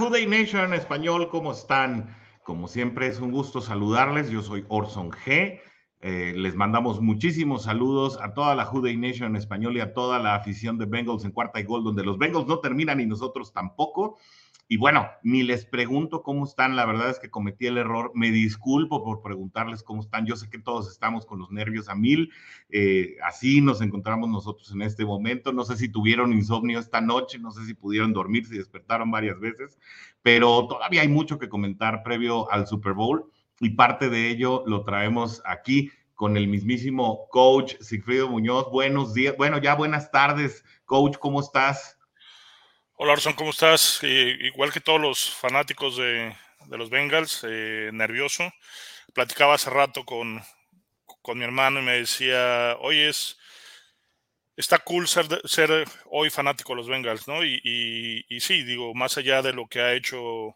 Hola, Juday Nation en español, ¿cómo están? Como siempre, es un gusto saludarles. Yo soy Orson G. Eh, les mandamos muchísimos saludos a toda la Juday Nation en español y a toda la afición de Bengals en cuarta y gol, donde los Bengals no terminan y nosotros tampoco. Y bueno, ni les pregunto cómo están, la verdad es que cometí el error, me disculpo por preguntarles cómo están, yo sé que todos estamos con los nervios a mil, eh, así nos encontramos nosotros en este momento, no sé si tuvieron insomnio esta noche, no sé si pudieron dormir, si despertaron varias veces, pero todavía hay mucho que comentar previo al Super Bowl y parte de ello lo traemos aquí con el mismísimo coach Sigfrido Muñoz. Buenos días, bueno, ya buenas tardes, coach, ¿cómo estás? Hola Orson, ¿cómo estás? igual que todos los fanáticos de, los Bengals, eh, nervioso. Platicaba hace rato con, con, mi hermano y me decía, oye, es, está cool ser, ser hoy fanático de los Bengals, ¿no? Y, y, sí, digo, más allá de lo que ha hecho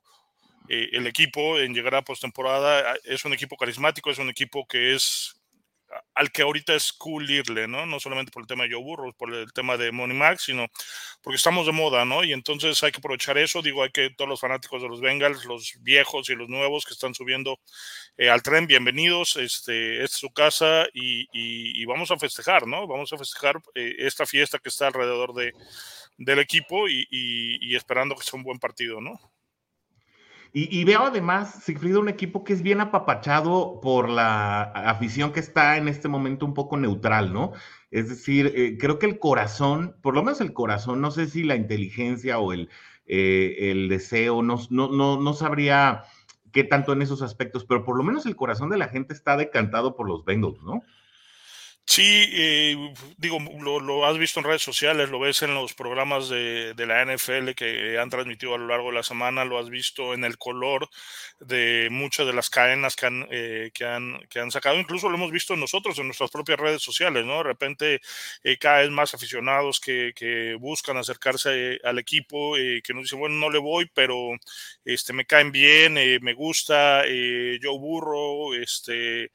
eh, el equipo en llegar a postemporada, es un equipo carismático, es un equipo que es al que ahorita es cool irle, ¿no? No solamente por el tema de Joe por el tema de Money Max, sino porque estamos de moda, ¿no? Y entonces hay que aprovechar eso. Digo, hay que todos los fanáticos de los Bengals, los viejos y los nuevos que están subiendo eh, al tren, bienvenidos. Este, esta es su casa y, vamos a festejar, ¿no? Vamos a festejar eh, esta fiesta que está alrededor de, del equipo y, y esperando que sea un buen partido, ¿no? Y, veo además, Sigfrido, un equipo que es bien apapachado por la afición que está en este momento un poco neutral, ¿no? Es decir, eh, creo que el corazón, por lo menos el corazón, no sé si la inteligencia o el, eh, el deseo, no, no, no, no sabría qué tanto en esos aspectos, pero por lo menos el corazón de la gente está decantado por los Bengals, ¿no? Sí, eh, digo, lo, has visto en redes sociales, lo ves en los programas de, la NFL que han transmitido a lo largo de la semana, lo has visto en el color de muchas de las cadenas que han, eh, que han, que han sacado, incluso lo hemos visto nosotros en nuestras propias redes sociales, ¿no? De repente eh, cada vez más aficionados que, que buscan acercarse al equipo, que nos dicen, bueno, no le voy, pero este, me caen bien, me gusta, yo burro, este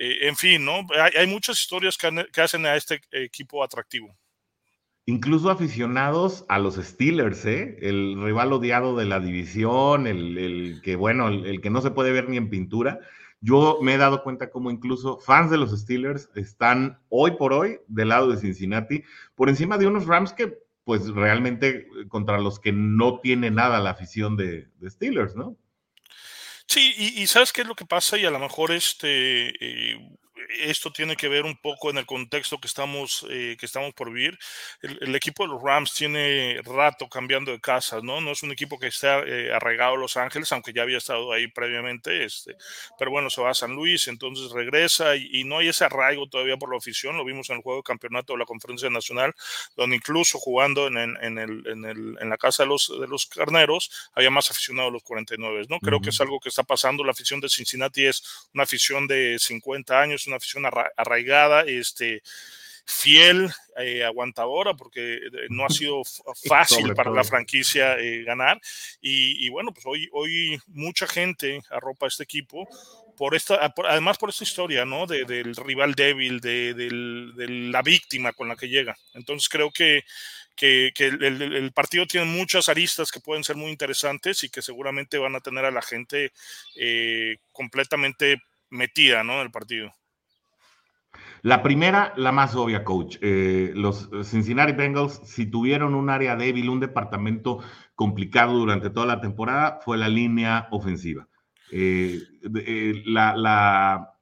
eh, en fin, ¿no? Hay, muchas historias que, hacen a este equipo atractivo. Incluso aficionados a los Steelers, ¿eh? El rival odiado de la división, el, que, bueno, el, que no se puede ver ni en pintura. Yo me he dado cuenta como incluso fans de los Steelers están hoy por hoy del lado de Cincinnati, por encima de unos Rams que, pues realmente contra los que no tiene nada la afición de Steelers, ¿no? Sí, y, ¿sabes qué es lo que pasa? Y a lo mejor este, eh, esto tiene que ver un poco en el contexto que estamos, eh, que estamos por vivir. El, equipo de los Rams tiene rato cambiando de casa, ¿no? No es un equipo que esté eh, arraigado a Los Ángeles, aunque ya había estado ahí previamente, este, pero bueno, se va a San Luis, entonces regresa y, no hay ese arraigo todavía por la afición. Lo vimos en el juego de campeonato de la Conferencia Nacional, donde incluso jugando en, en, el, en, el, en la casa de los, de los carneros había más aficionados los 49, ¿no? Creo que es algo que está pasando. La afición de Cincinnati es una afición de 50 años, una afición arraigada, este, fiel, eh, aguantadora, porque eh, no ha sido fácil para la franquicia eh, ganar. Y, bueno, pues hoy, hoy mucha gente arropa este equipo por esta, además por esta historia, ¿no? del rival débil, de, la víctima con la que llega. Entonces creo que, que, el, partido tiene muchas aristas que pueden ser muy interesantes y que seguramente van a tener a la gente completamente metida, ¿no? En el partido. La primera, la más obvia, coach. Eh, los Cincinnati Bengals, si tuvieron un área débil, un departamento complicado durante toda la temporada, fue la línea ofensiva. Eh, eh, la,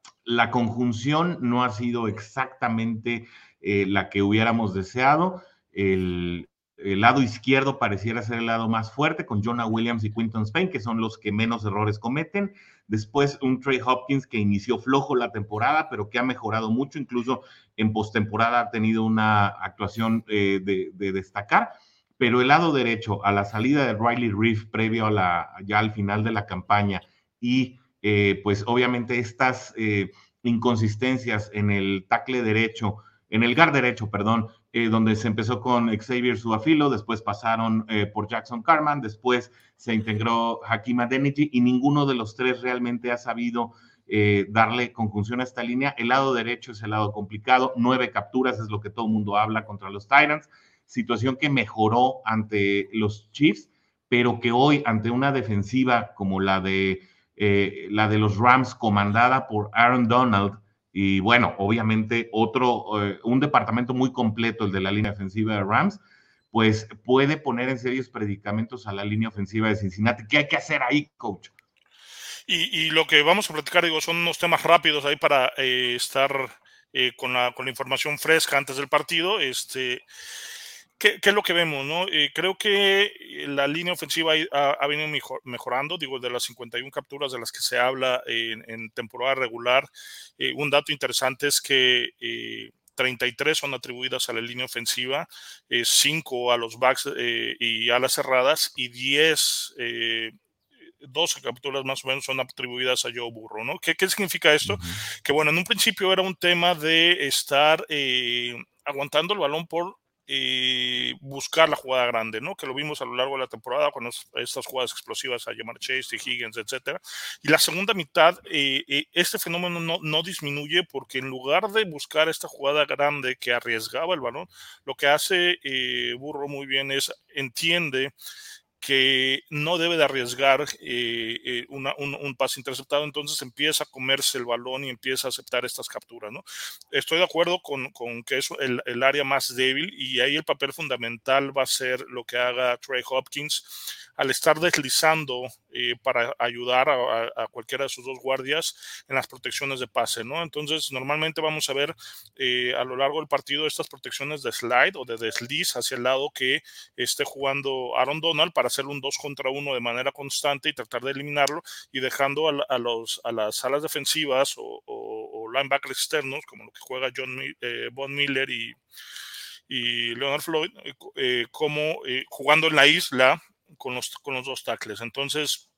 conjunción no ha sido exactamente la que hubiéramos deseado. El, el lado izquierdo pareciera ser el lado más fuerte, con Jonah Williams y Quinton Spain, que son los que menos errores cometen. Después un Trey Hopkins que inició flojo la temporada, pero que ha mejorado mucho, incluso en postemporada ha tenido una actuación eh, de, destacar. Pero el lado derecho, a la salida de Riley Reef previo a la, ya al final de la campaña, y eh, pues obviamente estas eh, inconsistencias en el tackle derecho, en el guard derecho, perdón, eh, donde se empezó con Xavier Suafilo, después pasaron eh, por Jackson Carman, después se integró Hakim Adeniji y ninguno de los tres realmente ha sabido eh, darle conjunción a esta línea. El lado derecho es el lado complicado, nueve capturas es lo que todo el mundo habla contra los Tyrants, situación que mejoró ante los Chiefs, pero que hoy ante una defensiva como la de, la de los Rams comandada por Aaron Donald, y bueno, obviamente otro, eh, un departamento muy completo, el de la línea defensiva de Rams, pues puede poner en serios predicamentos a la línea ofensiva de Cincinnati. ¿Qué hay que hacer ahí, coach? Y, lo que vamos a platicar, digo, son unos temas rápidos ahí para eh, estar eh, con, la, con, la, información fresca antes del partido. Este, ¿qué, ¿qué, es lo que vemos? No? Eh, creo que la línea ofensiva ha, ha, venido mejorando, digo, de las 51 capturas de las que se habla en, en temporada regular. un dato interesante es que 33 son atribuidas a la línea ofensiva, 5 a los backs eh, y alas cerradas y 10 eh, 12 capturas más o menos son atribuidas a Joe Burro, ¿no? ¿Qué, qué significa esto? Que bueno, en un principio era un tema de estar eh, aguantando el balón por eh, buscar la jugada grande, ¿no? Que lo vimos a lo largo de la temporada con estas jugadas explosivas a llamar Chase, y Higgins, etcétera. Y la segunda mitad, eh, eh, este fenómeno no, no, disminuye porque en lugar de buscar esta jugada grande que arriesgaba el balón, lo que hace Burro muy bien es entiende que no debe de arriesgar eh, eh, un, un, pase interceptado, entonces empieza a comerse el balón y empieza a aceptar estas capturas. ¿no? Estoy de acuerdo con, con que es el, el, área más débil y ahí el papel fundamental va a ser lo que haga Trey Hopkins al estar deslizando eh, para ayudar a, cualquiera de sus dos guardias en las protecciones de pase. ¿no? Entonces, normalmente vamos a ver eh, a lo largo del partido estas protecciones de slide o de desliz hacia el lado que esté jugando Aaron Donald para hacer un 2 contra 1 de manera constante y tratar de eliminarlo y dejando a, los, a las alas defensivas o, o, o, linebackers externos, como lo que juega John eh, Von Miller y, y Leonard Floyd, eh, como jugando en la isla con los, con los dos tackles. Entonces,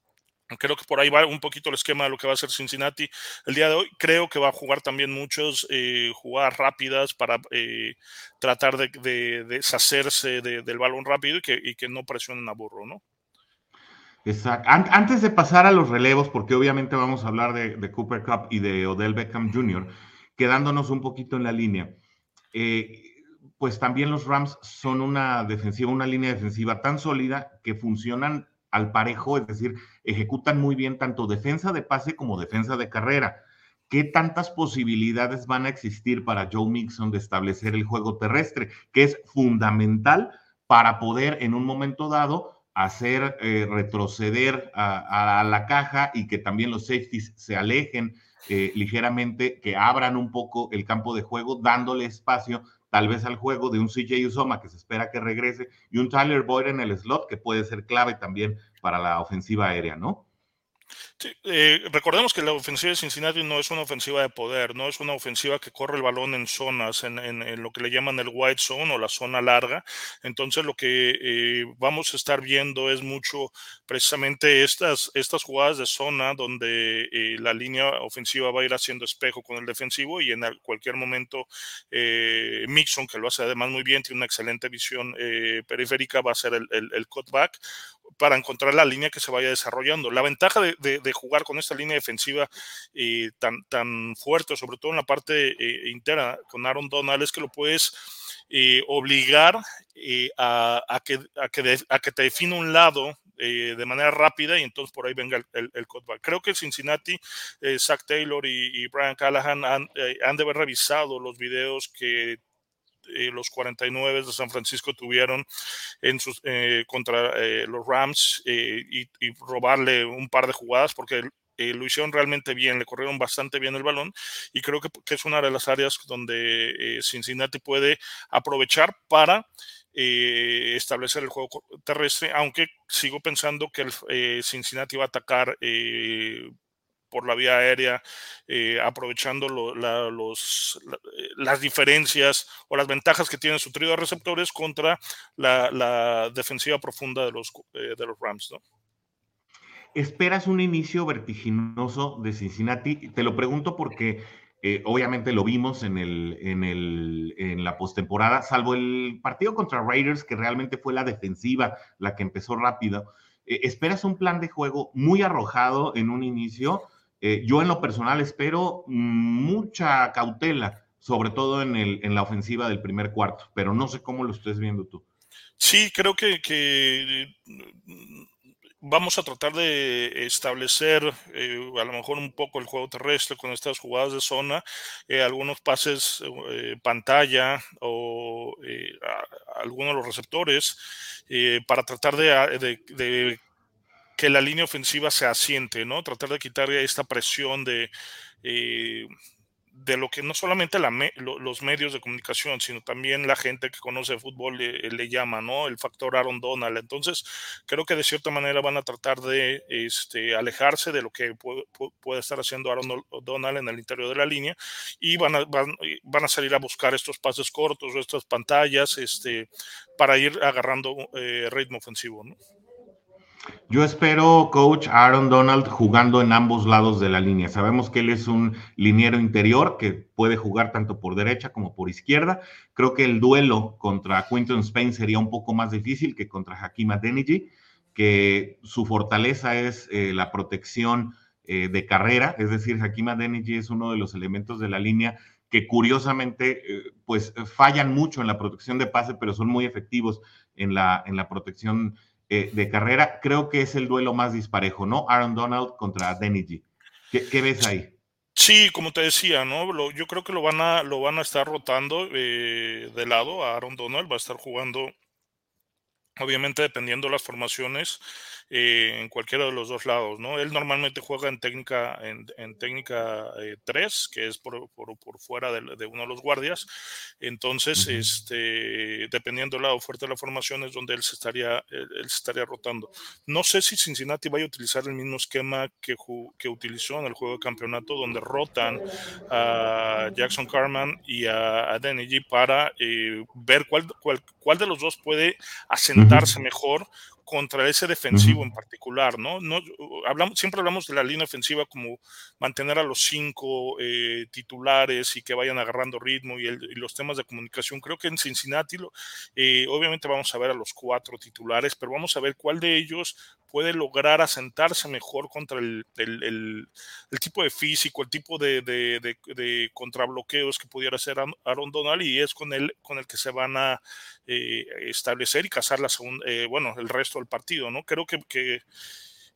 Creo que por ahí va un poquito el esquema de lo que va a hacer Cincinnati el día de hoy. Creo que va a jugar también muchos eh, jugadas rápidas para eh, tratar de, de, de deshacerse de, del balón rápido y que, y que, no presionen a Burro, ¿no? Exacto. Antes de pasar a los relevos, porque obviamente vamos a hablar de, de Cooper Cup y de Odell Beckham Jr., quedándonos un poquito en la línea. Eh, pues también los Rams son una defensiva, una línea defensiva tan sólida que funcionan al parejo, es decir, ejecutan muy bien tanto defensa de pase como defensa de carrera. ¿Qué tantas posibilidades van a existir para Joe Mixon de establecer el juego terrestre, que es fundamental para poder en un momento dado hacer eh, retroceder a, la caja y que también los safeties se alejen eh, ligeramente, que abran un poco el campo de juego, dándole espacio tal vez al juego de un CJ Usoma que se espera que regrese y un Tyler Boyd en el slot que puede ser clave también para la ofensiva aérea, ¿no? Sí, eh, recordemos que la ofensiva de Cincinnati no es una ofensiva de poder, no es una ofensiva que corre el balón en zonas, en, en, lo que le llaman el white zone o la zona larga. Entonces lo que eh, vamos a estar viendo es mucho precisamente estas, estas jugadas de zona donde eh, la línea ofensiva va a ir haciendo espejo con el defensivo y en cualquier momento Mixon, que lo hace además muy bien, tiene una excelente visión periférica, va a ser el, el cutback para encontrar la línea que se vaya desarrollando. La ventaja de, jugar con esta línea defensiva eh, tan, fuerte, sobre todo en la parte eh, interna con Aaron Donald, es que lo puedes eh, obligar a, que, te defina un lado de manera rápida y entonces por ahí venga el, cutback. Creo que Cincinnati, Zach Taylor y, Brian Callahan han, han de haber revisado los videos que eh, los 49 de San Francisco tuvieron en sus, eh, contra eh, los Rams y, robarle un par de jugadas porque lo hicieron realmente bien, le corrieron bastante bien el balón y creo que, es una de las áreas donde Cincinnati puede aprovechar para establecer el juego terrestre, aunque sigo pensando que el, Cincinnati va a atacar por la vía aérea, eh, aprovechando los, la, las diferencias o las ventajas que tiene su trío de receptores contra la, defensiva profunda de los, eh, de los Rams. ¿no? ¿Esperas un inicio vertiginoso de Cincinnati? Te lo pregunto porque eh, obviamente lo vimos en, el, en, el, en la postemporada, salvo el partido contra Raiders, que realmente fue la defensiva la que empezó rápido. Eh, ¿Esperas un plan de juego muy arrojado en un inicio? Eh, yo en lo personal espero mucha cautela, sobre todo en, la ofensiva del primer cuarto, pero no sé cómo lo estés viendo tú. Sí, creo que, vamos a tratar de establecer eh, a lo mejor un poco el juego terrestre con estas jugadas de zona, eh, algunos pases eh, pantalla o algunos de los receptores para tratar de, que la línea ofensiva se asiente, ¿no? Tratar de quitar esta presión de de lo que no solamente los medios de comunicación, sino también la gente que conoce el fútbol le, llama, ¿no? El factor Aaron Donald. Entonces, creo que de cierta manera van a tratar de este, alejarse de lo que puede, estar haciendo Aaron Donald en el interior de la línea y van a, van, a salir a buscar estos pases cortos estas pantallas este, para ir agarrando eh, ritmo ofensivo, ¿no? Yo espero, coach Aaron Donald jugando en ambos lados de la línea. Sabemos que él es un liniero interior que puede jugar tanto por derecha como por izquierda. Creo que el duelo contra Quinton Spain sería un poco más difícil que contra Hakim Adeniji, que su fortaleza es eh, la protección eh, de carrera, es decir, Hakim Adeniji es uno de los elementos de la línea que curiosamente eh, pues fallan mucho en la protección de pase, pero son muy efectivos en la, en la protección eh, de carrera, creo que es el duelo más disparejo, ¿no? Aaron Donald contra Denny ¿Qué, ¿Qué, ves ahí? Sí, como te decía, ¿no? yo creo que lo van a, lo van a estar rotando eh, de lado. A Aaron Donald va a estar jugando obviamente dependiendo de las formaciones eh, en cualquiera de los dos lados, ¿no? Él normalmente juega en técnica en, técnica 3, eh, que es por, por, fuera de, uno de los guardias. Entonces, este, dependiendo del lado fuerte de la formación es donde él se estaría él, se estaría rotando. No sé si Cincinnati vaya a utilizar el mismo esquema que, que utilizó en el juego de campeonato, donde rotan a Jackson Carman y a, a Danny G para eh, ver cuál, cuál, cuál de los dos puede asentarse mejor contra ese defensivo en particular, ¿no? no hablamos, siempre hablamos de la línea ofensiva como mantener a los cinco eh, titulares y que vayan agarrando ritmo y, los temas de comunicación. Creo que en Cincinnati, eh, obviamente vamos a ver a los cuatro titulares, pero vamos a ver cuál de ellos puede lograr asentarse mejor contra el, tipo de físico, el tipo de, de, contrabloqueos que pudiera hacer Aaron Donald y es con el, con el que se van a eh, establecer y cazar la segunda, eh, bueno, el resto del partido, ¿no? Creo que,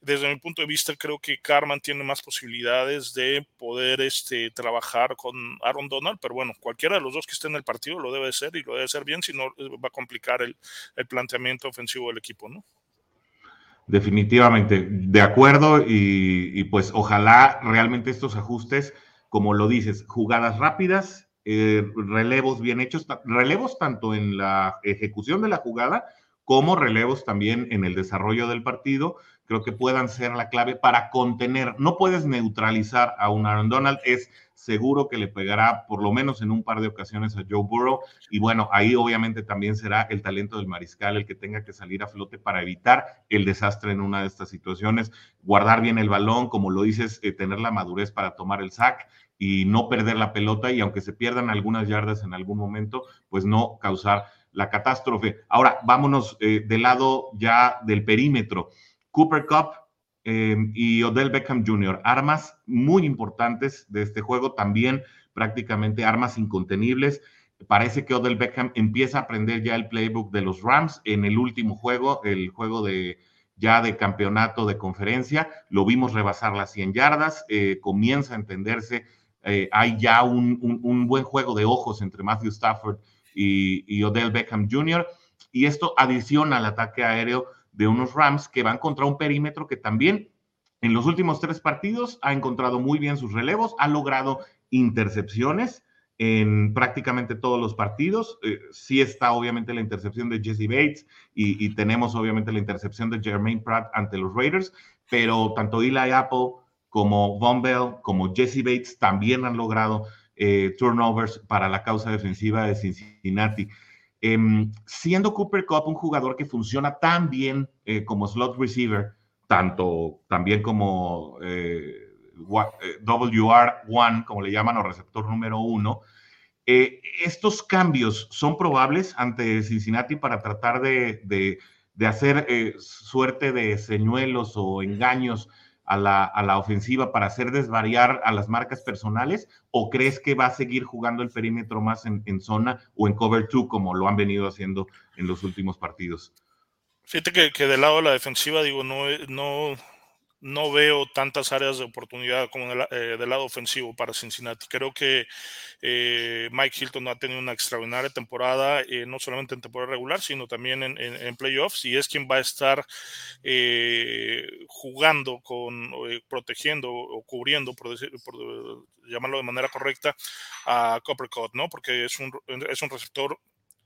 desde mi punto de vista, creo que Carman tiene más posibilidades de poder este, trabajar con Aaron Donald, pero bueno, cualquiera de los dos que esté en el partido lo debe ser y lo debe hacer bien, si no eh, va a complicar el, el planteamiento ofensivo del equipo, ¿no? Definitivamente, de acuerdo y, pues ojalá realmente estos ajustes, como lo dices, jugadas rápidas, eh, relevos bien hechos, relevos tanto en la ejecución de la jugada como relevos también en el desarrollo del partido, creo que puedan ser la clave para contener. No puedes neutralizar a un Aaron Donald, es seguro que le pegará por lo menos en un par de ocasiones a Joe Burrow. Y bueno, ahí obviamente también será el talento del mariscal el que tenga que salir a flote para evitar el desastre en una de estas situaciones, guardar bien el balón, como lo dices, eh, tener la madurez para tomar el sack y no perder la pelota y aunque se pierdan algunas yardas en algún momento, pues no causar la catástrofe. Ahora, vámonos eh, del lado ya del perímetro. Cooper Cup em, y Odell Beckham Jr., armas muy importantes de este juego, también prácticamente armas incontenibles. Parece que Odell Beckham empieza a aprender ya el playbook de los Rams en el último juego, el juego de ya de campeonato de conferencia. Lo vimos rebasar las 100 yardas, eh, comienza a entenderse. Eh, hay ya un, buen juego de ojos entre Matthew Stafford y, Odell Beckham Jr. Y esto adiciona al ataque aéreo de unos Rams que van contra un perímetro que también en los últimos tres partidos ha encontrado muy bien sus relevos, ha logrado intercepciones en prácticamente todos los partidos. Eh, sí está obviamente la intercepción de Jesse Bates y, tenemos obviamente la intercepción de Jermaine Pratt ante los Raiders, pero tanto Eli Apple como Von Bell como Jesse Bates también han logrado eh, turnovers para la causa defensiva de Cincinnati. Em, siendo Cooper Cup un jugador que funciona tan bien eh, como slot receiver, tanto también como eh, WR1, como le llaman, o receptor número uno, estos cambios son probables ante Cincinnati para tratar de, de hacer suerte de señuelos o engaños a la, a la, ofensiva para hacer desvariar a las marcas personales? ¿O crees que va a seguir jugando el perímetro más en, en zona o en cover two como lo han venido haciendo en los últimos partidos? Fíjate que, que del lado de la defensiva, digo, no, no, no veo tantas áreas de oportunidad como eh, del lado ofensivo para Cincinnati. Creo que eh, Mike Hilton ha tenido una extraordinaria temporada, eh, no solamente en temporada regular, sino también en, playoffs, y es quien va a estar eh, jugando con, protegiendo o cubriendo, por, decir, llamarlo de manera correcta, a Coppercut, ¿no? Porque es un, es un receptor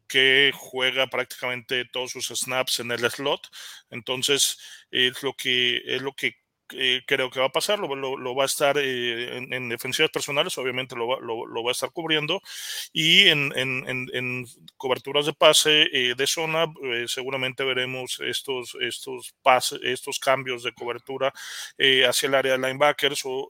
que juega prácticamente todos sus snaps en el slot. Entonces, es lo que, es lo que eh, creo que va a pasar, lo, lo, lo va a estar eh, en, en, defensivas personales, obviamente lo va, lo, va, a estar cubriendo, y en, en coberturas de pase eh, de zona, eh, seguramente veremos estos, estos, pases, estos cambios de cobertura eh, hacia el área de linebackers o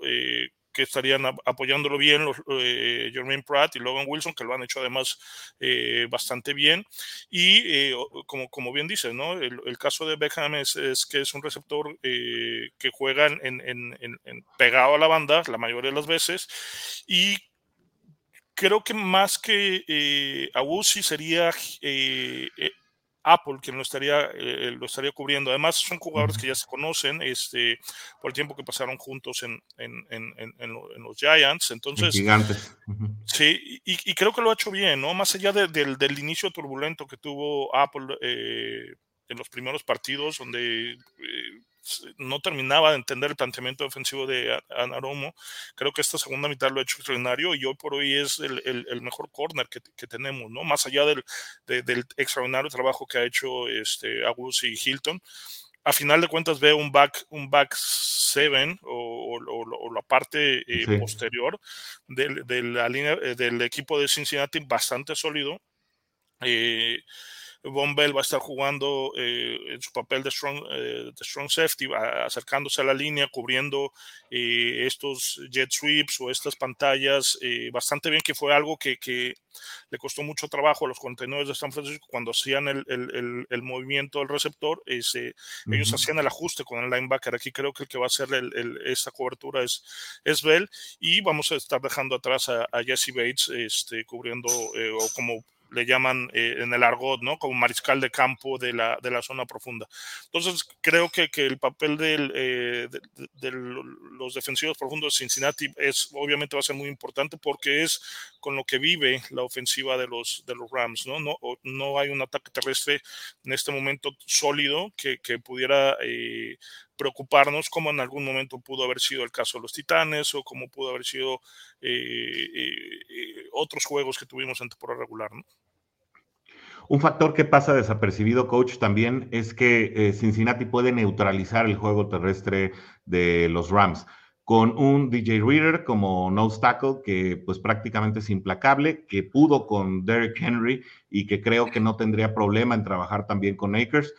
que estarían apoyándolo bien, los, eh, Jermaine Pratt y Logan Wilson, que lo han hecho además eh, bastante bien. Y eh, como, como bien dices, ¿no? El, el caso de Beckham es, es, que es un receptor eh, que juega en, en, en, pegado a la banda la mayoría de las veces y creo que más que eh, Awusi sería eh, Apple quien lo estaría, eh, lo estaría cubriendo. Además, son jugadores que ya se conocen este, por el tiempo que pasaron juntos en, en, en, en los Giants. Entonces, gigantes. Sí, y, y, creo que lo ha hecho bien, ¿no? Más allá de, de, del inicio turbulento que tuvo Apple eh, en los primeros partidos, donde eh, no terminaba de entender el planteamiento defensivo de Anaromo. Creo que esta segunda mitad lo ha hecho extraordinario y hoy por hoy es el, el, el mejor corner que, que, tenemos, ¿no? Más allá del, de, del, extraordinario trabajo que ha hecho este, Agus y Hilton. A final de cuentas veo un back, un back seven o, o, o la parte eh, sí. posterior de, de, la línea eh, del equipo de Cincinnati bastante sólido. Eh, Von Bell va a estar jugando eh, en su papel de strong, eh, de strong safety, acercándose a la línea, cubriendo eh, estos jet sweeps o estas pantallas bastante bien, que fue algo que, que, le costó mucho trabajo a los contenedores de San Francisco cuando hacían el, el, el, el movimiento del receptor. Ese, uh -huh. Ellos hacían el ajuste con el linebacker. Aquí creo que el que va a hacer esta cobertura es, es Bell y vamos a estar dejando atrás a, a Jesse Bates este, cubriendo o como le llaman eh, en el argot, ¿no? Como mariscal de campo de la, de la zona profunda. Entonces, creo que, que el papel eh, de, los defensivos profundos de Cincinnati es, obviamente va a ser muy importante porque es con lo que vive la ofensiva de los, de los Rams, ¿no? No, no hay un ataque terrestre en este momento sólido que, que pudiera eh, preocuparnos como en algún momento pudo haber sido el caso de los Titanes o como pudo haber sido eh, eh, otros juegos que tuvimos en temporada regular. Un factor que pasa desapercibido, coach, también es que eh, Cincinnati puede neutralizar el juego terrestre de los Rams con un DJ Reader como nose tackle que pues prácticamente es implacable, que pudo con Derrick Henry y que creo que no tendría problema en trabajar también con Akers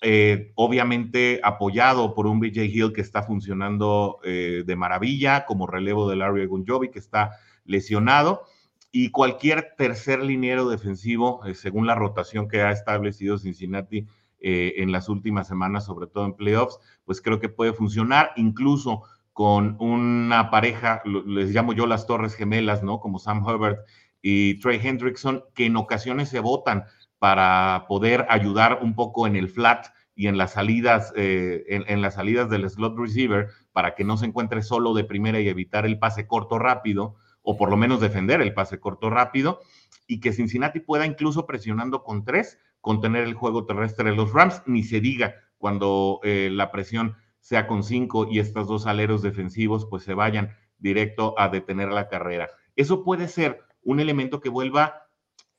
eh, obviamente apoyado por un BJ Hill que está funcionando eh, de maravilla como relevo de Larry Gunjovi que está lesionado y cualquier tercer liniero defensivo, eh, según la rotación que ha establecido Cincinnati en las últimas semanas, sobre todo en playoffs, pues creo que puede funcionar incluso con una pareja, les llamo yo las torres gemelas, ¿no? Como Sam Herbert y Trey Hendrickson, que en ocasiones se votan para poder ayudar un poco en el flat y en las salidas, eh, en, las salidas del slot receiver para que no se encuentre solo de primera y evitar el pase corto rápido, o por lo menos defender el pase corto rápido, y que Cincinnati pueda incluso presionando con tres, contener el juego terrestre de los Rams, ni se diga cuando eh, la presión sea con cinco y estos dos aleros defensivos pues se vayan directo a detener la carrera. Eso puede ser un elemento que vuelva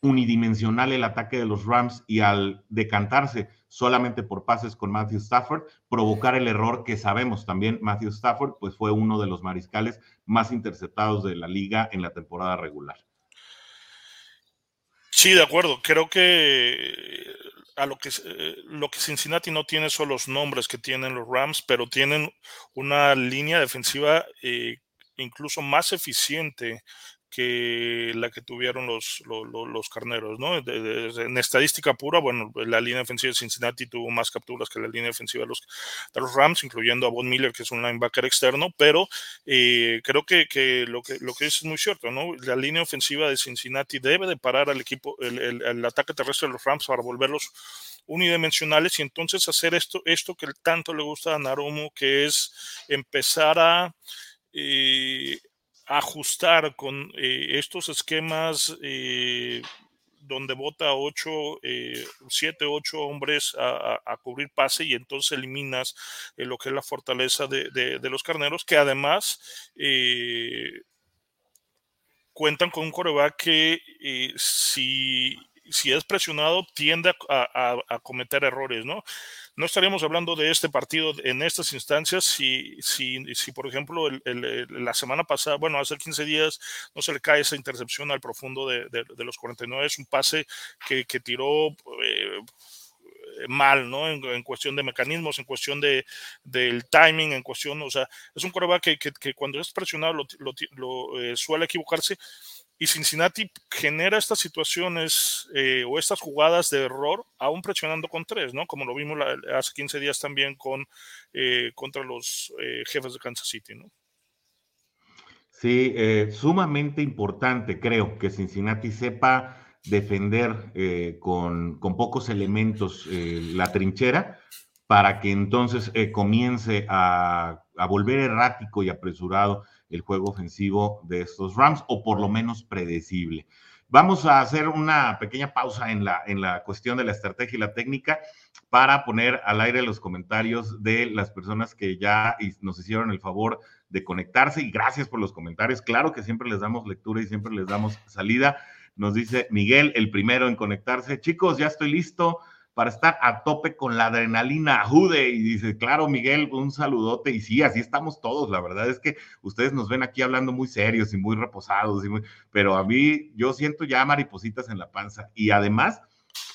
unidimensional el ataque de los Rams y al decantarse solamente por pases con Matthew Stafford, provocar el error que sabemos también Matthew Stafford, pues fue uno de los mariscales más interceptados de la liga en la temporada regular. Sí, de acuerdo. Creo que a lo que lo que Cincinnati no tiene son los nombres que tienen los Rams, pero tienen una línea defensiva eh, incluso más eficiente que la que tuvieron los, los, carneros, ¿no? en estadística pura, bueno, la línea ofensiva de Cincinnati tuvo más capturas que la línea ofensiva de los, de los Rams, incluyendo a Von Miller, que es un linebacker externo, pero eh, creo que, que, lo que lo que es muy cierto, ¿no? La línea ofensiva de Cincinnati debe de parar al equipo, el, el ataque terrestre de los Rams para volverlos unidimensionales y entonces hacer esto, esto que tanto le gusta a Narumo, que es empezar a eh, ajustar con eh, estos esquemas eh, donde vota 8, 7, 8 hombres a, cubrir pase y entonces eliminas lo que es la fortaleza de, de los carneros, que además cuentan con un coreback que si si es presionado, tiende a, cometer errores, ¿no? No estaríamos hablando de este partido en estas instancias si, si, si por ejemplo, la semana pasada, bueno, hace 15 días no se le cae esa intercepción al profundo de, los 49, es un pase que, tiró eh, mal, ¿no? En, cuestión de mecanismos, en cuestión de, del timing, en cuestión, o sea, es un coreback que, cuando es presionado lo, eh, suele equivocarse y Cincinnati genera estas situaciones eh, o estas jugadas de error aún presionando con tres, ¿no? Como lo vimos hace 15 días también con, eh, contra los eh, jefes de Kansas City, ¿no? Sí, sumamente importante, creo, que Cincinnati sepa defender con, con, pocos elementos la trinchera para que entonces comience a, a volver errático y apresurado el juego ofensivo de estos Rams, o por lo menos predecible. Vamos a hacer una pequeña pausa en la, en la cuestión de la estrategia y la técnica para poner al aire los comentarios de las personas que ya nos hicieron el favor de conectarse y gracias por los comentarios. Claro que siempre les damos lectura y siempre les damos salida. Nos dice Miguel, el primero en conectarse. Chicos, ya estoy listo para estar a tope con la adrenalina jude. Y dice, claro, Miguel, un saludote. Y sí, así estamos todos. La verdad es que ustedes nos ven aquí hablando muy serios y muy reposados, y muy... pero a mí yo siento ya maripositas en la panza. Y además,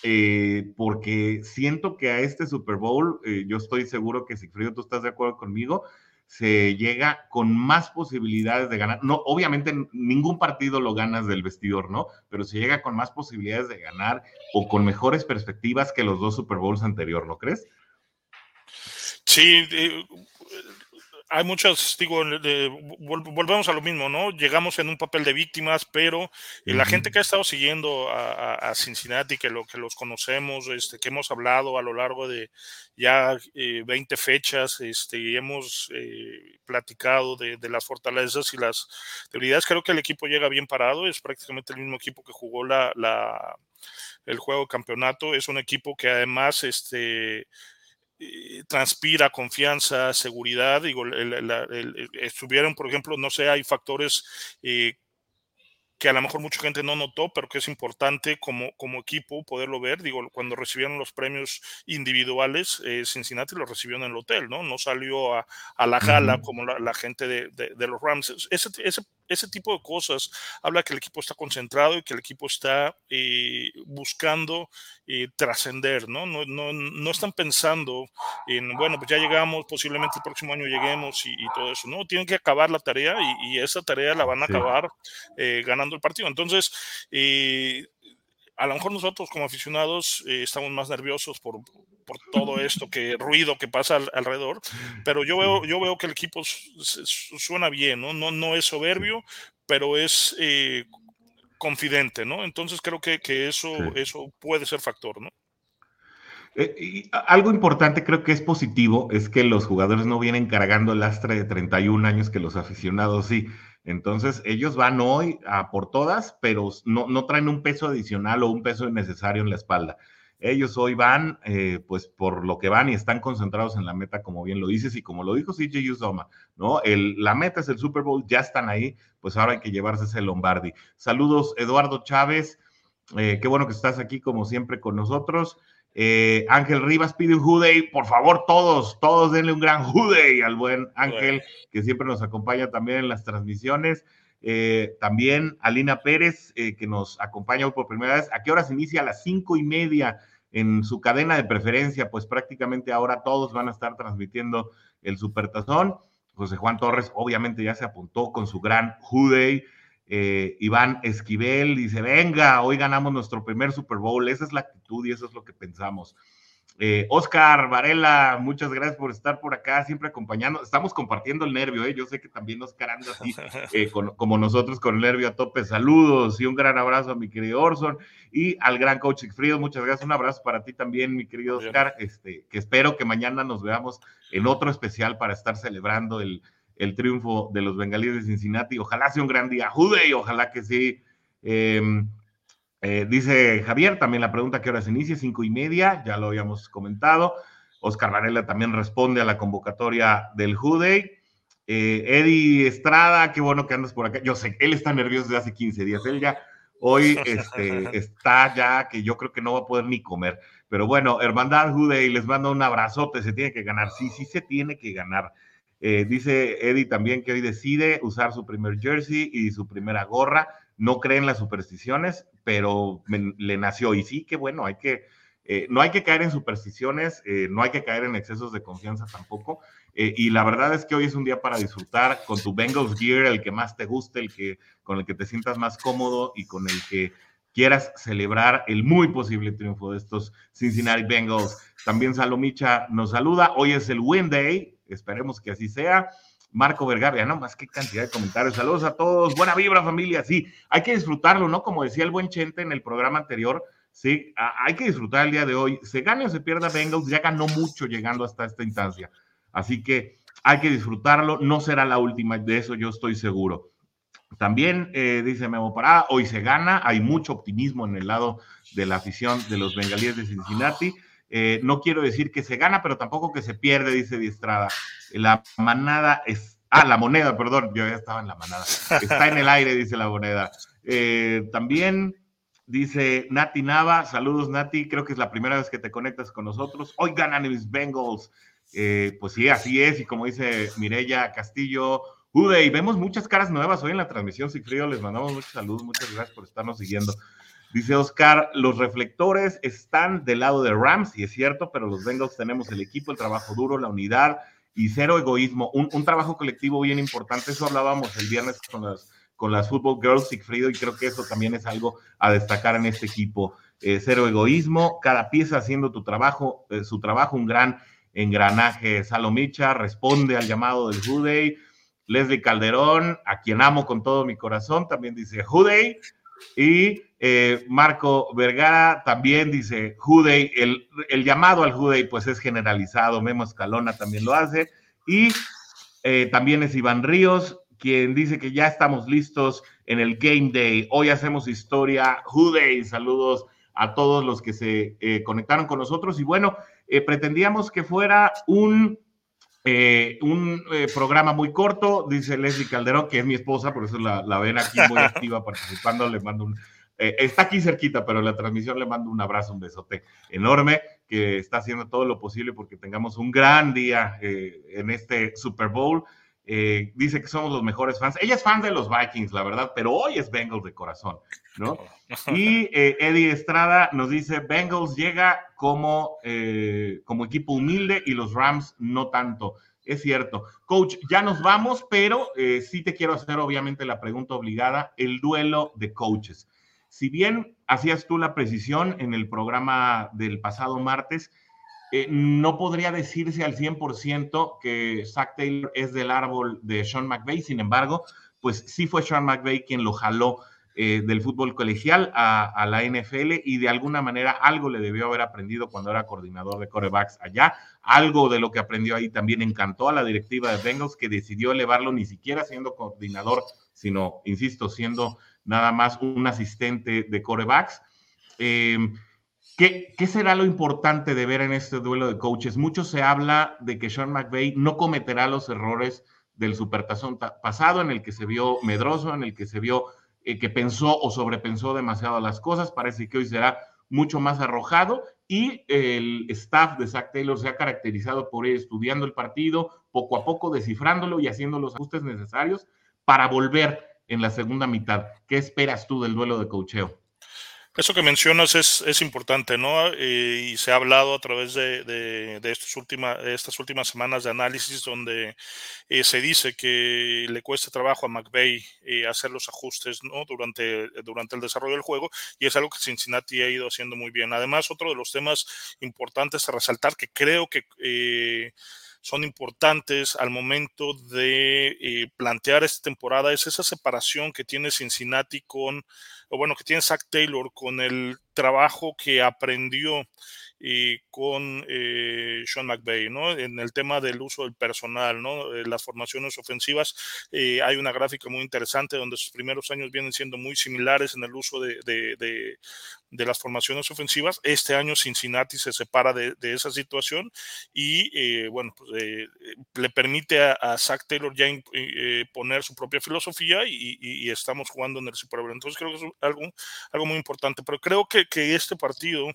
eh, porque siento que a este Super Bowl, eh, yo estoy seguro que Sigfrido, tú estás de acuerdo conmigo, se llega con más posibilidades de ganar. No, obviamente ningún partido lo ganas del vestidor, ¿no? Pero se llega con más posibilidades de ganar o con mejores perspectivas que los dos Super Bowls anterior, ¿no crees? Sí, eh, hay muchas, digo, volvemos a lo mismo, ¿no? Llegamos en un papel de víctimas, pero la gente que ha estado siguiendo a, Cincinnati, que, lo, que los conocemos, este, que hemos hablado a lo largo de ya 20 eh, fechas, este, y hemos eh, platicado de, las fortalezas y las debilidades, creo que el equipo llega bien parado, es prácticamente el mismo equipo que jugó la, la el juego campeonato, es un equipo que además, este, eh, transpira confianza, seguridad. Digo, estuvieron, por ejemplo, no sé, hay factores eh, que a lo mejor mucha gente no notó, pero que es importante como, como equipo poderlo ver. Digo, cuando recibieron los premios individuales, eh, Cincinnati los recibió en el hotel, ¿no? No salió a, la gala como la, gente de, de, los Rams. Ese, ese, ese, tipo de cosas habla que el equipo está concentrado y que el equipo está eh, buscando eh, trascender, ¿no? No, ¿no? no, están pensando en, bueno, pues ya llegamos, posiblemente el próximo año lleguemos y, todo eso, ¿no? Tienen que acabar la tarea y, esa tarea la van a acabar ganando el partido. Entonces, eh, a lo mejor nosotros como aficionados eh, estamos más nerviosos por, por, todo esto, que ruido que pasa alrededor, pero yo veo, yo veo que el equipo suena bien, ¿no? No, no es soberbio, pero es eh, confidente, ¿no? Entonces creo que, que eso, eso puede ser factor, ¿no? y algo importante creo que es positivo es que los jugadores no vienen cargando el lastre de 31 años que los aficionados sí. Entonces, ellos van hoy a por todas, pero no, no traen un peso adicional o un peso innecesario en la espalda. Ellos hoy van, eh, pues, por lo que van y están concentrados en la meta, como bien lo dices, y como lo dijo CJ Uzoma, ¿no? El, la meta es el Super Bowl, ya están ahí, pues ahora hay que llevarse ese Lombardi. Saludos, Eduardo Chávez, eh, qué bueno que estás aquí, como siempre, con nosotros. Eh, Ángel Rivas pide un Juday, por favor, todos, todos denle un gran Juday al buen Ángel, que siempre nos acompaña también en las transmisiones. Eh, también Alina Pérez, eh, que nos acompaña hoy por primera vez. ¿A qué hora se inicia? A las cinco y media en su cadena de preferencia, pues prácticamente ahora todos van a estar transmitiendo el Supertazón. José Juan Torres, obviamente, ya se apuntó con su gran Juday. Eh, Iván Esquivel dice, venga, hoy ganamos nuestro primer Super Bowl. Esa es la actitud y eso es lo que pensamos. Eh, Oscar Varela, muchas gracias por estar por acá, siempre acompañando. Estamos compartiendo el nervio, ¿eh? yo sé que también Oscar anda así, eh, como nosotros con el nervio a tope. Saludos y un gran abrazo a mi querido Orson y al gran coach Frío. Muchas gracias, un abrazo para ti también, mi querido Oscar. Este, que espero que mañana nos veamos en otro especial para estar celebrando el, el triunfo de los bengalíes de Cincinnati. Ojalá sea un gran día, Jude, y ojalá que sí. Eh, dice Javier, también la pregunta que hora se inicia, cinco y media, ya lo habíamos comentado. Oscar Varela también responde a la convocatoria del Jude. Eh, Eddie Estrada, qué bueno que andas por acá. Yo sé, él está nervioso desde hace 15 días. Él ya hoy este, está ya que yo creo que no va a poder ni comer. Pero bueno, Hermandad Jude, les mando un abrazote. Se tiene que ganar. Sí, sí, se tiene que ganar. Eh, dice Eddie también que hoy decide usar su primer jersey y su primera gorra no cree en las supersticiones, pero le nació. Y sí, que bueno, hay que, eh, no hay que caer en supersticiones, eh, no hay que caer en excesos de confianza tampoco. Eh, y la verdad es que hoy es un día para disfrutar con tu Bengals gear, el que más te guste, el que, con el que te sientas más cómodo y con el que quieras celebrar el muy posible triunfo de estos Cincinnati Bengals. También Salomicha nos saluda. Hoy es el Win Day, esperemos que así sea. Marco Vergara, no más qué cantidad de comentarios. Saludos a todos, buena vibra familia, sí, hay que disfrutarlo, ¿no? Como decía el buen Chente en el programa anterior, sí, hay que disfrutar el día de hoy. Se gane o se pierda Bengals, ya ganó mucho llegando hasta esta instancia. Así que hay que disfrutarlo, no será la última, de eso yo estoy seguro. También eh, dice Memo Pará, hoy se gana, hay mucho optimismo en el lado de la afición de los bengalíes de Cincinnati. Eh, no quiero decir que se gana, pero tampoco que se pierde, dice Diestrada. La manada es. Ah, la moneda, perdón, yo ya estaba en la manada. Está en el aire, dice la moneda. Eh, también dice Nati Nava, saludos Nati, creo que es la primera vez que te conectas con nosotros. Hoy ganan mis Bengals. Eh, pues sí, así es, y como dice Mirella Castillo, Ude, y vemos muchas caras nuevas hoy en la transmisión, frío, les mandamos muchos saludos, muchas gracias por estarnos siguiendo. Dice Oscar, los reflectores están del lado de Rams, y es cierto, pero los Bengals tenemos el equipo, el trabajo duro, la unidad y cero egoísmo. Un, trabajo colectivo bien importante, eso hablábamos el viernes con las, con las Football Girls, Sigfrido, y creo que eso también es algo a destacar en este equipo. Eh, cero egoísmo, cada pieza haciendo tu trabajo, eh, su trabajo, un gran engranaje. Salomicha responde al llamado del Juday. Leslie Calderón, a quien amo con todo mi corazón, también dice Juday. Y eh, Marco Vergara también dice, Juday, el, el, llamado al Juday pues es generalizado, Memo Escalona también lo hace, y eh, también es Iván Ríos, quien dice que ya estamos listos en el Game Day, hoy hacemos historia, Juday, saludos a todos los que se eh, conectaron con nosotros, y bueno, pretendíamos que fuera un... un programa muy corto, dice Leslie Calderón, que es mi esposa, por eso la, la ven aquí muy activa participando, le mando un, eh, está aquí cerquita, pero la transmisión le mando un abrazo, un besote enorme, que está haciendo todo lo posible porque tengamos un gran día eh, en este Super Bowl. Eh, dice que somos los mejores fans. Ella es fan de los Vikings, la verdad, pero hoy es Bengals de corazón, ¿no? Y Eddie Estrada nos dice, Bengals llega como, como equipo humilde y los Rams no tanto. Es cierto. Coach, ya nos vamos, pero sí te quiero hacer obviamente la pregunta obligada, el duelo de coaches. Si bien hacías tú la precisión en el programa del pasado martes, eh, no podría decirse al 100% que Zach Taylor es del árbol de Sean McVay, sin embargo, pues sí fue Sean McVay quien lo jaló eh, del fútbol colegial a, la NFL y de alguna manera algo le debió haber aprendido cuando era coordinador de corebacks allá. Algo de lo que aprendió ahí también encantó a la directiva de Bengals que decidió elevarlo ni siquiera siendo coordinador, sino, insisto, siendo nada más un asistente de corebacks. Eh, ¿qué, será lo importante de ver en este duelo de coaches? Mucho se habla de que Sean McVay no cometerá los errores del supertazón pasado, en el que se vio medroso, en el que se vio eh, que pensó o sobrepensó demasiado las cosas. Parece que hoy será mucho más arrojado y el staff de Zach Taylor se ha caracterizado por ir estudiando el partido, poco a poco descifrándolo y haciendo los ajustes necesarios para volver en la segunda mitad. ¿Qué esperas tú del duelo de cocheo? Eso que mencionas es, es importante, ¿no? Eh, y se ha hablado a través de, de, de estos última, estas últimas semanas de análisis donde eh, se dice que le cuesta trabajo a McVeigh eh, hacer los ajustes ¿no? durante, durante el desarrollo del juego y es algo que Cincinnati ha ido haciendo muy bien. Además, otro de los temas importantes a resaltar que creo que son importantes al momento de eh, plantear esta temporada es esa separación que tiene Cincinnati con, o bueno, que tiene Zach Taylor con el trabajo que aprendió y con eh, Sean McVay, ¿no? En el tema del uso del personal, ¿no? Eh, las formaciones ofensivas, eh, hay una gráfica muy interesante donde sus primeros años vienen siendo muy similares en el uso de, de las formaciones ofensivas. Este año Cincinnati se separa de, esa situación y, eh, bueno, pues, eh, le permite a, a, Zach Taylor ya eh, poner su propia filosofía y, y, y, estamos jugando en el Super Bowl. Entonces creo que es algo, algo muy importante, pero creo que, que este partido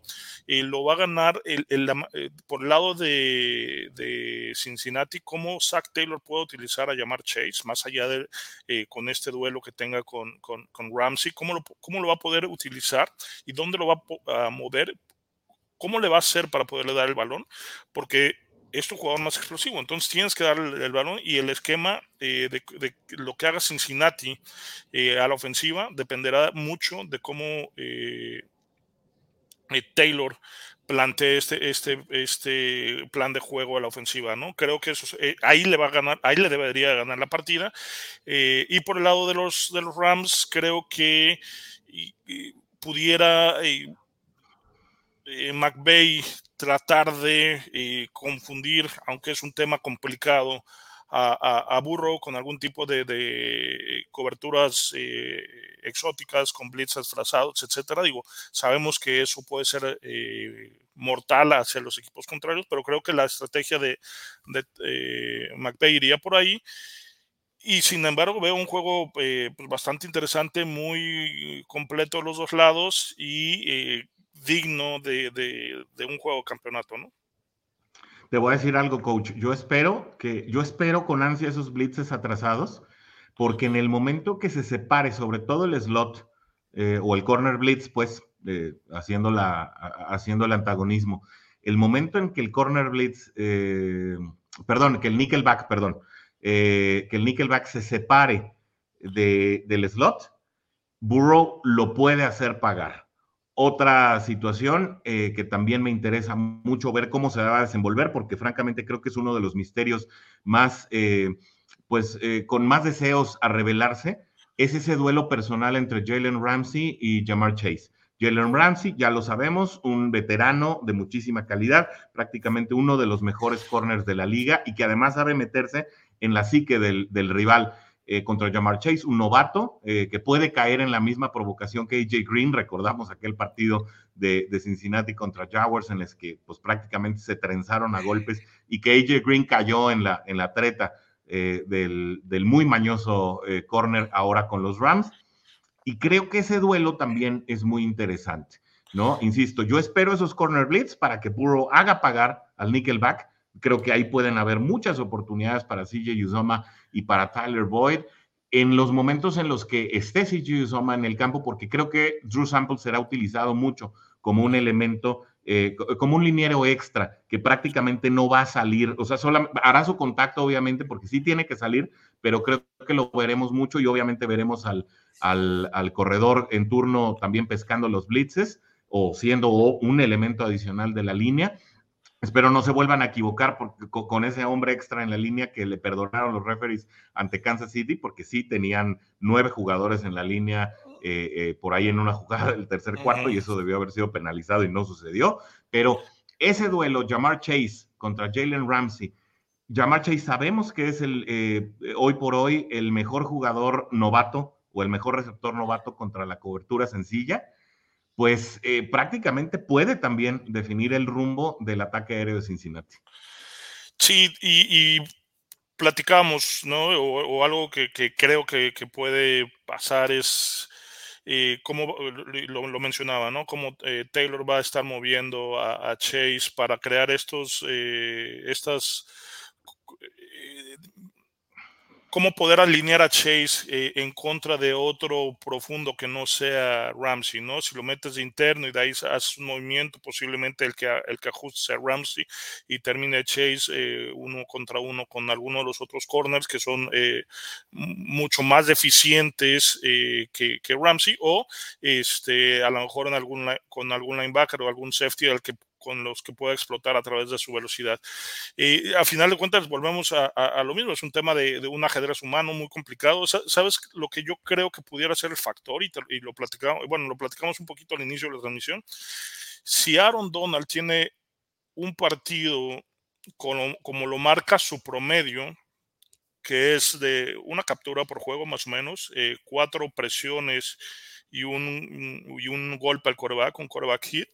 lo va a ganar el, el, eh, por el lado de, de, Cincinnati, cómo Zach Taylor puede utilizar a llamar Chase, más allá de eh, con este duelo que tenga con, con, con, Ramsey, cómo lo, cómo lo va a poder utilizar y dónde lo va a mover, cómo le va a hacer para poderle dar el balón, porque es tu jugador más explosivo, entonces tienes que darle el, balón y el esquema eh, de, lo que haga Cincinnati eh, a la ofensiva dependerá mucho de cómo eh, Taylor plantee este, este, este plan de juego a la ofensiva, ¿no? Creo que eso, ahí le va a ganar, ahí le debería ganar la partida. Y por el lado de los, de los Rams, creo que pudiera eh, McVeigh tratar de confundir, aunque es un tema complicado, a, a, Burrow con algún tipo de, coberturas eh, exóticas, con blitz disfrazados, etcétera. Digo, sabemos que eso puede ser eh, mortal hacia los equipos contrarios, pero creo que la estrategia de, de eh, McVay iría por ahí. Y sin embargo veo un juego eh, pues bastante interesante, muy completo los dos lados y eh, digno de, de, un juego campeonato, ¿no? Te voy a decir algo, coach. Yo espero que, yo espero con ansia esos blitzes atrasados, porque en el momento que se separe, sobre todo el slot eh, o el corner blitz, pues eh, haciendo, la, haciendo el antagonismo, el momento en que el corner blitz, perdón, que el nickelback, perdón, eh, que el nickelback se separe de, del slot, Burrow lo puede hacer pagar. Otra situación eh, que también me interesa mucho ver cómo se va a desenvolver, porque francamente creo que es uno de los misterios más, eh, pues, con más deseos a revelarse, es ese duelo personal entre Jalen Ramsey y Jamar Chase. Jalen Ramsey, ya lo sabemos, un veterano de muchísima calidad, prácticamente uno de los mejores corners de la liga y que además sabe meterse en la psique del, del rival eh, contra Jamar Chase, un novato eh, que puede caer en la misma provocación que AJ Green. Recordamos aquel partido de, de, Cincinnati contra Jaguars en el que pues, prácticamente se trenzaron a golpes y que AJ Green cayó en la, en la treta eh, del, del, muy mañoso corner ahora con los Rams. Y creo que ese duelo también es muy interesante, ¿no? Insisto, yo espero esos corner blitz para que Burrow haga pagar al Nickelback Creo que ahí pueden haber muchas oportunidades para CJ Uzoma y para Tyler Boyd en los momentos en los que esté CJ Uzoma en el campo, porque creo que Drew Sample será utilizado mucho como un elemento, eh, como un liniero extra, que prácticamente no va a salir, o sea, solo hará su contacto, obviamente, porque sí tiene que salir, pero creo que lo veremos mucho y obviamente veremos al, al, al corredor en turno también pescando los blitzes o siendo un elemento adicional de la línea. Espero no se vuelvan a equivocar porque, con ese hombre extra en la línea que le perdonaron los referees ante Kansas City, porque sí tenían nueve jugadores en la línea eh, eh, por ahí en una jugada del tercer cuarto y eso debió haber sido penalizado y no sucedió. Pero ese duelo, Jamar Chase contra Jalen Ramsey, Jamar Chase sabemos que es el eh, hoy por hoy el mejor jugador novato o el mejor receptor novato contra la cobertura sencilla pues eh, prácticamente puede también definir el rumbo del ataque aéreo de Cincinnati. Sí, y, platicamos, ¿no? O, algo que, creo que, puede pasar es, eh, como lo, lo, mencionaba, ¿no? Como eh, Taylor va a estar moviendo a, a Chase para crear estos, eh, estas cómo poder alinear a Chase eh, en contra de otro profundo que no sea Ramsey, ¿no? Si lo metes de interno y de ahí haces un movimiento, posiblemente el que, el que ajuste sea Ramsey y termine Chase eh, uno contra uno con alguno de los otros corners que son eh, mucho más deficientes que, que, Ramsey o este, a lo mejor en algún, con algún linebacker o algún safety al que con los que pueda explotar a través de su velocidad. Y a final de cuentas volvemos a, lo mismo, es un tema de, un ajedrez humano muy complicado. ¿Sabes lo que yo creo que pudiera ser el factor? Y, lo platicamos, bueno, lo platicamos un poquito al inicio de la transmisión. Si Aaron Donald tiene un partido como, lo marca su promedio, que es de una captura por juego más o menos, eh, cuatro presiones y un, y un golpe al coreback, un coreback hit,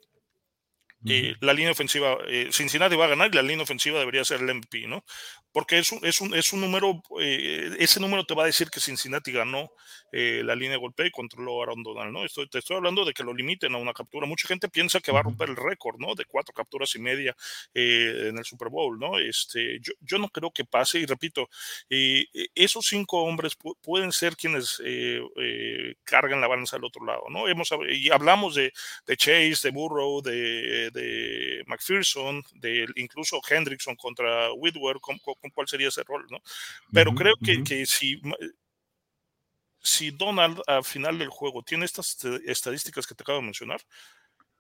eh, la línea ofensiva, eh, Cincinnati va a ganar y la línea ofensiva debería ser el MVP, ¿no? Porque es un, es un, es un número, eh, ese número te va a decir que Cincinnati ganó la línea de golpe y controló a Aaron Donald, ¿no? Estoy, te estoy hablando de que lo limiten a una captura. Mucha gente piensa que va a romper el récord, ¿no? De cuatro capturas y media en el Super Bowl, ¿no? Este, yo, yo no creo que pase y repito, esos cinco hombres pueden ser quienes cargan la balanza al otro lado, ¿no? Hemos, y hablamos de, de Chase, de Burrow, de de McPherson, de incluso Hendrickson contra Whitworth, con, cuál sería ese rol, ¿no? Pero creo que, que si, si Donald al final del juego tiene estas estadísticas que te acabo de mencionar,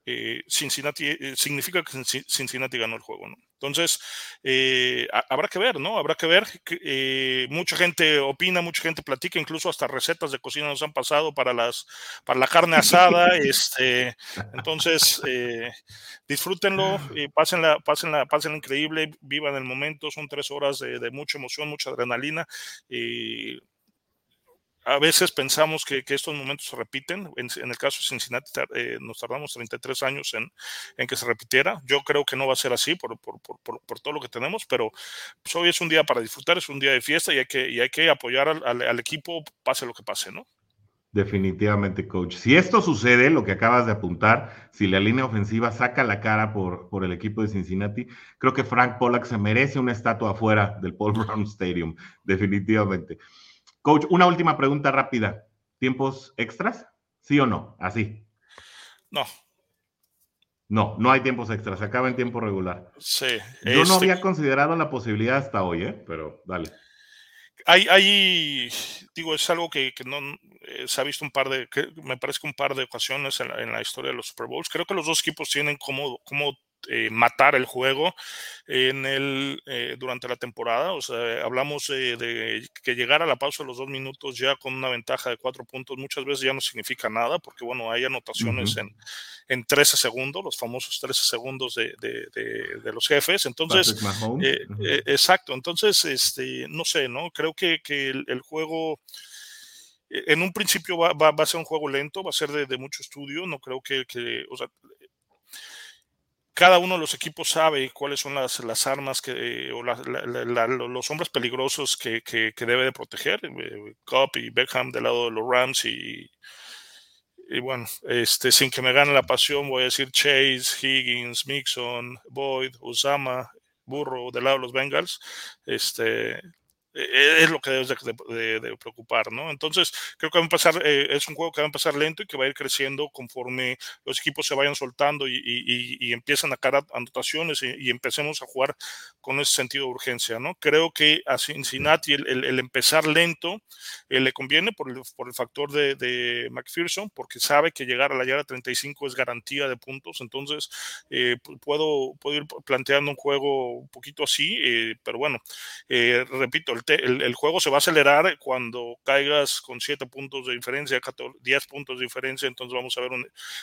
eh, Cincinnati eh, significa que Cincinnati ganó el juego, ¿no? Entonces, eh, habrá que ver, ¿no? Habrá que ver. Que, mucha gente opina, mucha gente platica, incluso hasta recetas de cocina nos han pasado para las para la carne asada. este, entonces, disfrútenlo, pásenla, pásenla, pásenla increíble, vivan el momento. Son tres horas de, de mucha emoción, mucha adrenalina. Y a veces pensamos que, estos momentos se repiten. En, el caso de Cincinnati eh, nos tardamos 33 años en, en, que se repitiera. Yo creo que no va a ser así por, por, por, por todo lo que tenemos, pero pues, hoy es un día para disfrutar, es un día de fiesta y hay que, y hay que apoyar al, al, equipo pase lo que pase, ¿no? Definitivamente, coach. Si esto sucede, lo que acabas de apuntar, si la línea ofensiva saca la cara por, por el equipo de Cincinnati, creo que Frank Pollack se merece una estatua afuera del Paul Brown Stadium, definitivamente. Coach, una última pregunta rápida. ¿Tiempos extras? ¿Sí o no? Así. No. No, no hay tiempos extras, se acaba en tiempo regular. Sí. Yo no este había considerado la posibilidad hasta hoy, ¿eh? pero dale. Hay, hay, digo, es algo que, no eh, se ha visto un par de, me parece que un par de ocasiones en la, en la, historia de los Super Bowls. Creo que los dos equipos tienen como, como eh, matar el juego en el, eh, durante la temporada. O sea, hablamos de que llegar a la pausa de los dos minutos ya con una ventaja de cuatro puntos muchas veces ya no significa nada, porque bueno, hay anotaciones en, en 13 segundos, los famosos 13 segundos de, de, de, los jefes. Entonces, eh, exacto. Entonces, este, no sé, ¿no? Creo que, que el, juego en un principio va, va, a ser un juego lento, va a ser de, mucho estudio, no creo que, que o sea, cada uno de los equipos sabe cuáles son las, las armas que, o los hombres peligrosos que, que, debe de proteger. Eh, Cobb y Beckham del lado de los Rams y, bueno, este, sin que me gane la pasión, voy a decir Chase, Higgins, Mixon, Boyd, Osama, Burro del lado de los Bengals. Este, es lo que debes de, preocupar, ¿no? Entonces, creo que va a pasar, eh, es un juego que va a empezar lento y que va a ir creciendo conforme los equipos se vayan soltando y, empiezan a caer anotaciones y, empecemos a jugar con ese sentido de urgencia, ¿no? Creo que a Cincinnati el, empezar lento eh, le conviene por el, factor de, McPherson, porque sabe que llegar a la yarda 35 es garantía de puntos, entonces eh, puedo, puedo ir planteando un juego un poquito así, pero bueno, repito, el el, juego se va a acelerar cuando caigas con 7 puntos de diferencia, 10 puntos de diferencia, entonces vamos a ver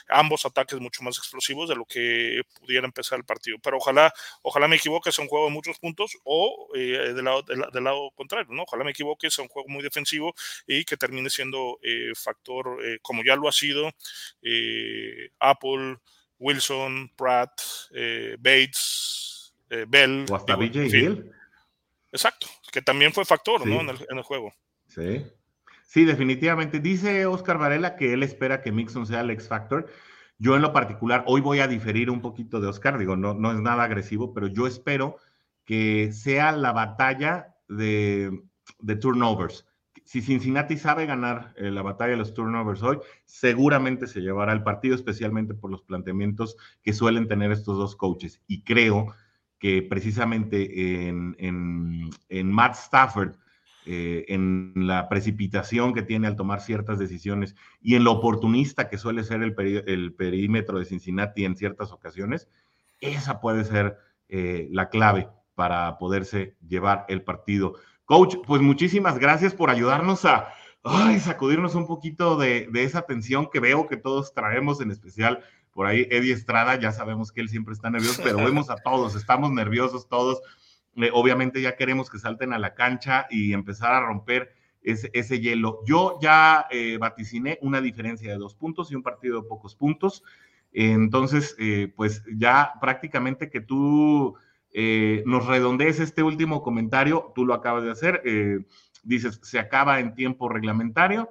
ambos ataques mucho más explosivos de lo que pudiera empezar el partido. Pero ojalá, ojalá me equivoque, sea un juego de muchos puntos o eh, del, lado, del, lado contrario, ¿no? Ojalá me equivoque, sea un juego muy defensivo y que termine siendo eh, factor, eh, como ya lo ha sido, Apple, Wilson, Pratt, Bates, Bell. O hasta BJ Hill. Exacto, que también fue factor, ¿no? En el, juego. Sí. Sí, definitivamente. Dice Oscar Varela que él espera que Mixon sea el X Factor. Yo en lo particular, hoy voy a diferir un poquito de Oscar, digo, no, no es nada agresivo, pero yo espero que sea la batalla de de turnovers. Si Cincinnati sabe ganar eh, la batalla de los turnovers hoy, seguramente se llevará el partido, especialmente por los planteamientos que suelen tener estos dos coaches. Y creo que precisamente en, en, Matt Stafford, eh, en la precipitación que tiene al tomar ciertas decisiones y en lo oportunista que suele ser el, el perímetro de Cincinnati en ciertas ocasiones, esa puede ser eh, la clave para poderse llevar el partido. Coach, pues muchísimas gracias por ayudarnos a sacudirnos un poquito de, esa tensión que veo que todos traemos, en especial por ahí Eddie Estrada, ya sabemos que él siempre está nervioso, pero vemos a todos, estamos nerviosos todos. Eh, obviamente ya queremos que salten a la cancha y empezar a romper ese, hielo. Yo ya eh, vaticiné una diferencia de dos puntos y un partido de pocos puntos. Entonces, eh, pues ya prácticamente que tú eh, nos redondees este último comentario, tú lo acabas de hacer, eh, dices, se acaba en tiempo reglamentario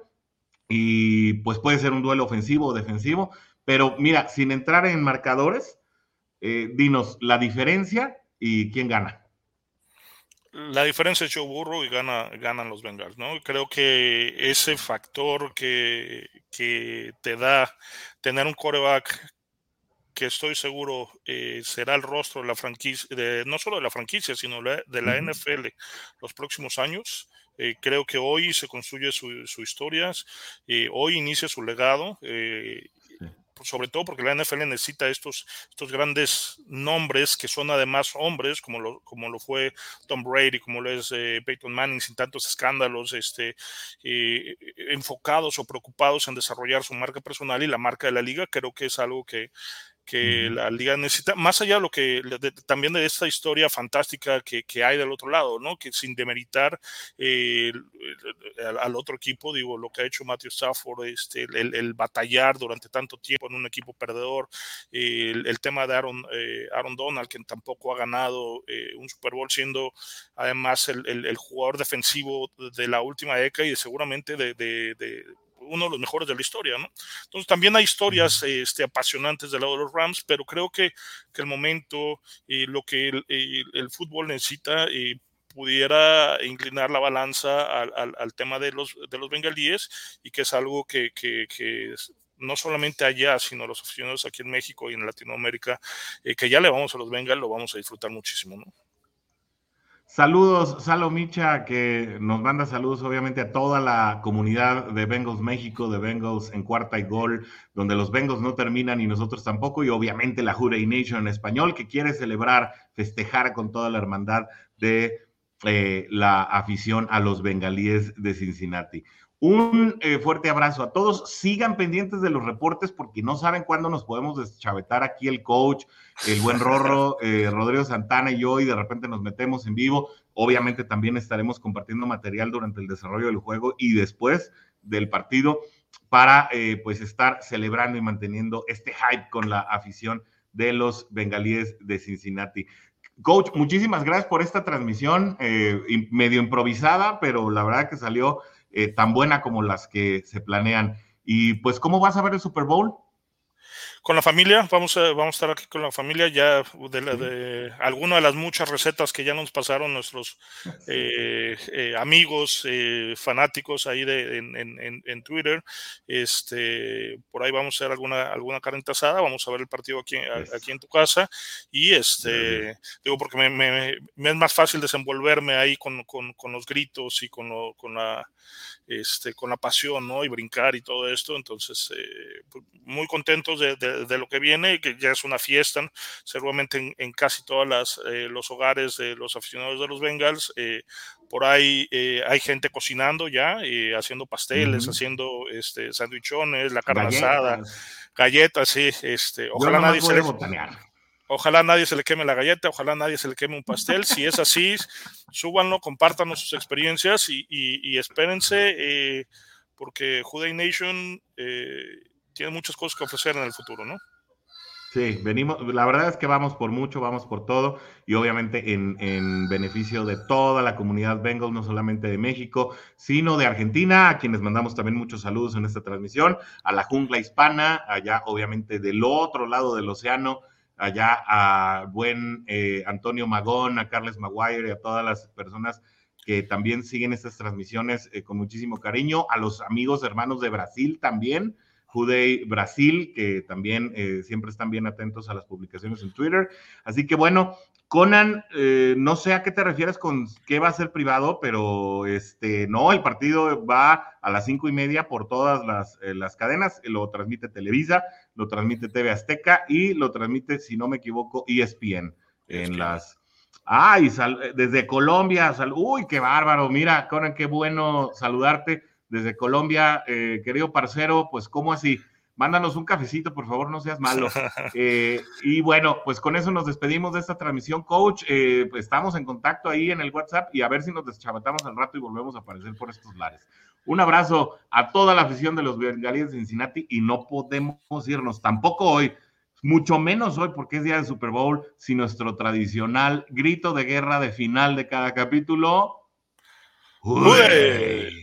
y pues puede ser un duelo ofensivo o defensivo, pero mira, sin entrar en marcadores, dinos la diferencia y quién gana. La diferencia es Joe Burrow y gana, ganan los Bengals, ¿no? Creo que ese factor que, que te da tener un coreback que estoy seguro eh, será el rostro de la franquicia, de, no solo de la franquicia, sino de la NFL los próximos años. Eh, creo que hoy se construye su, su historia, eh, hoy inicia su legado sobre todo porque la NFL necesita estos, estos grandes nombres que son además hombres, como lo, como lo fue Tom Brady, como lo es eh, Peyton Manning, sin tantos escándalos, este, eh, enfocados o preocupados en desarrollar su marca personal y la marca de la liga. Creo que es algo que, que la liga necesita, más allá de lo que también de esta historia fantástica que, que, hay del otro lado, ¿no? Que sin demeritar eh, al, otro equipo, digo, lo que ha hecho Matthew Stafford, este, el, batallar durante tanto tiempo en un equipo perdedor, el, tema de Aaron, eh, Aaron Donald, que tampoco ha ganado eh, un Super Bowl, siendo además el, jugador defensivo de la última década y seguramente de, de uno de los mejores de la historia, ¿no? Entonces también hay historias este, apasionantes del lado de los Rams, pero creo que, que el momento y lo que el, fútbol necesita y pudiera inclinar la balanza al, al, tema de los, de los bengalíes y que es algo que, que, que no solamente allá, sino los aficionados aquí en México y en Latinoamérica, eh, que ya le vamos a los Bengals, lo vamos a disfrutar muchísimo, ¿no? Saludos, Salo Micha, que nos manda saludos obviamente a toda la comunidad de Bengals México, de Bengals en cuarta y gol, donde los Bengals no terminan y nosotros tampoco, y obviamente la Jurey Nation en español, que quiere celebrar, festejar con toda la hermandad de eh, la afición a los bengalíes de Cincinnati. Un eh, fuerte abrazo a todos. Sigan pendientes de los reportes porque no saben cuándo nos podemos deschavetar aquí el coach, el buen Rorro, eh, Rodrigo Santana y yo, y de repente nos metemos en vivo. Obviamente también estaremos compartiendo material durante el desarrollo del juego y después del partido para eh, pues estar celebrando y manteniendo este hype con la afición de los bengalíes de Cincinnati. Coach, muchísimas gracias por esta transmisión, medio improvisada, pero la verdad que salió eh, tan buena como las que se planean. Y pues, ¿cómo vas a ver el Super Bowl? Con la familia, vamos a, vamos a estar aquí con la familia ya de, de alguna de las muchas recetas que ya nos pasaron nuestros eh, eh, amigos eh, fanáticos ahí de, en, en, Twitter. Este, por ahí vamos a hacer alguna, alguna carne asada, vamos a ver el partido aquí, aquí en tu casa. Y este, digo, porque me, me, me, es más fácil desenvolverme ahí con, con, con los gritos y con, lo, con la este, con la pasión, ¿no? Y brincar y todo esto. Entonces, eh, pues, muy contentos de, de, lo que viene, que ya es una fiesta, seguramente en, casi todos eh, los hogares de los aficionados de los Bengals. Eh, por ahí hay gente cocinando ya, haciendo pasteles, haciendo este, sandwichones, la carne asada, galletas, sí. Este, ojalá nadie se Ojalá nadie se le queme la galleta, ojalá nadie se le queme un pastel. Si es así, súbanlo, compártanos sus experiencias y, espérense, eh, porque Juday Nation eh, tiene muchas cosas que ofrecer en el futuro, ¿no? Sí, venimos, la verdad es que vamos por mucho, vamos por todo y obviamente en, en, beneficio de toda la comunidad Bengal, no solamente de México, sino de Argentina, a quienes mandamos también muchos saludos en esta transmisión, a la jungla hispana, allá obviamente del otro lado del océano, allá a buen eh, Antonio Magón, a Carles Maguire y a todas las personas que también siguen estas transmisiones eh, con muchísimo cariño, a los amigos hermanos de Brasil también, Judei Brasil, que también eh, siempre están bien atentos a las publicaciones en Twitter. Así que bueno, Conan, no sé a qué te refieres con qué va a ser privado, pero este, no, el partido va a las cinco y media por todas las, las cadenas, lo transmite Televisa, lo transmite TV Azteca y lo transmite, si no me equivoco, ESPN en las... Ay, desde Colombia, sal, uy, qué bárbaro, mira, Conan, qué bueno saludarte desde Colombia, eh, querido parcero, pues cómo así, mándanos un cafecito, por favor, no seas malo. Eh, y bueno, pues con eso nos despedimos de esta transmisión, coach. Eh, pues estamos en contacto ahí en el WhatsApp y a ver si nos deschabatamos al rato y volvemos a aparecer por estos lares. Un abrazo a toda la afición de los Bengalíes de Cincinnati y no podemos irnos tampoco hoy, mucho menos hoy porque es día de Super Bowl, si nuestro tradicional grito de guerra de final de cada capítulo. ¡Uy!